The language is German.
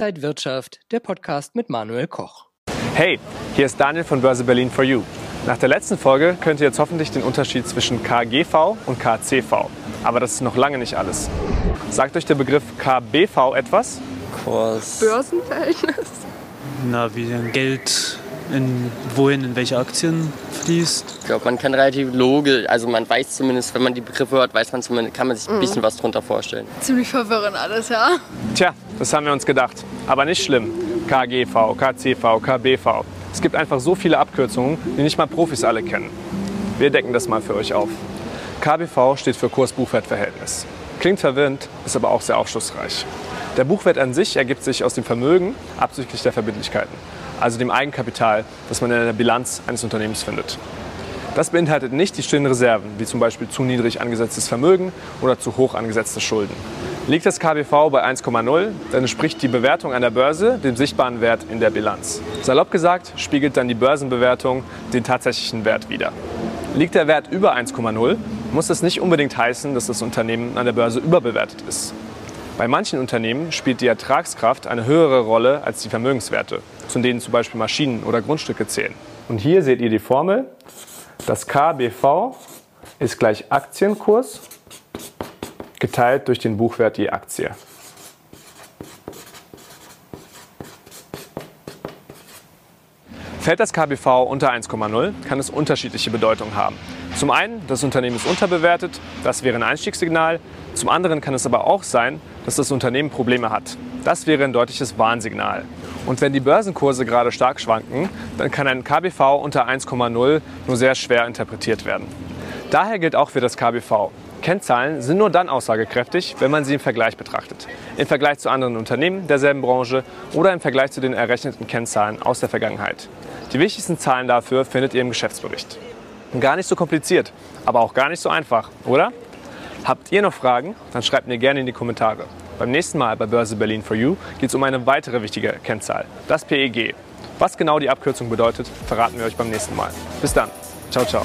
Inside Wirtschaft, der Podcast mit Manuel Koch. Hey, hier ist Daniel von Börse Berlin for You. Nach der letzten Folge könnt ihr jetzt hoffentlich den Unterschied zwischen KGV und KCV. Aber das ist noch lange nicht alles. Sagt euch der Begriff KBV etwas? Kurs. Börsenverhältnis. Na, wie denn Geld in wohin, in welche Aktien fließt. Ich glaube, man kann relativ logisch, also man weiß zumindest, wenn man die Begriffe hört, weiß man zumindest, kann man sich ein bisschen was drunter vorstellen. Ziemlich verwirrend alles, ja. Tja, das haben wir uns gedacht. Aber nicht schlimm. KGV, KCV, KBV. Es gibt einfach so viele Abkürzungen, die nicht mal Profis alle kennen. Wir decken das mal für euch auf. KBV steht für Kurs-Buchwert-Verhältnis. Klingt verwirrend, ist aber auch sehr aufschlussreich. Der Buchwert an sich ergibt sich aus dem Vermögen abzüglich der Verbindlichkeiten also dem Eigenkapital, das man in der Bilanz eines Unternehmens findet. Das beinhaltet nicht die stillen Reserven, wie zum Beispiel zu niedrig angesetztes Vermögen oder zu hoch angesetzte Schulden. Liegt das KBV bei 1,0, dann entspricht die Bewertung an der Börse dem sichtbaren Wert in der Bilanz. Salopp gesagt, spiegelt dann die Börsenbewertung den tatsächlichen Wert wider. Liegt der Wert über 1,0, muss das nicht unbedingt heißen, dass das Unternehmen an der Börse überbewertet ist. Bei manchen Unternehmen spielt die Ertragskraft eine höhere Rolle als die Vermögenswerte, zu denen zum Beispiel Maschinen oder Grundstücke zählen. Und hier seht ihr die Formel. Das KBV ist gleich Aktienkurs geteilt durch den Buchwert je Aktie. Fällt das KBV unter 1,0, kann es unterschiedliche Bedeutungen haben. Zum einen, das Unternehmen ist unterbewertet, das wäre ein Einstiegssignal. Zum anderen kann es aber auch sein, dass das Unternehmen Probleme hat. Das wäre ein deutliches Warnsignal. Und wenn die Börsenkurse gerade stark schwanken, dann kann ein KBV unter 1,0 nur sehr schwer interpretiert werden. Daher gilt auch für das KBV. Kennzahlen sind nur dann aussagekräftig, wenn man sie im Vergleich betrachtet. Im Vergleich zu anderen Unternehmen derselben Branche oder im Vergleich zu den errechneten Kennzahlen aus der Vergangenheit. Die wichtigsten Zahlen dafür findet ihr im Geschäftsbericht. Gar nicht so kompliziert, aber auch gar nicht so einfach, oder? Habt ihr noch Fragen? Dann schreibt mir gerne in die Kommentare. Beim nächsten Mal bei Börse Berlin for You geht es um eine weitere wichtige Kennzahl, das PEG. Was genau die Abkürzung bedeutet, verraten wir euch beim nächsten Mal. Bis dann. Ciao, ciao.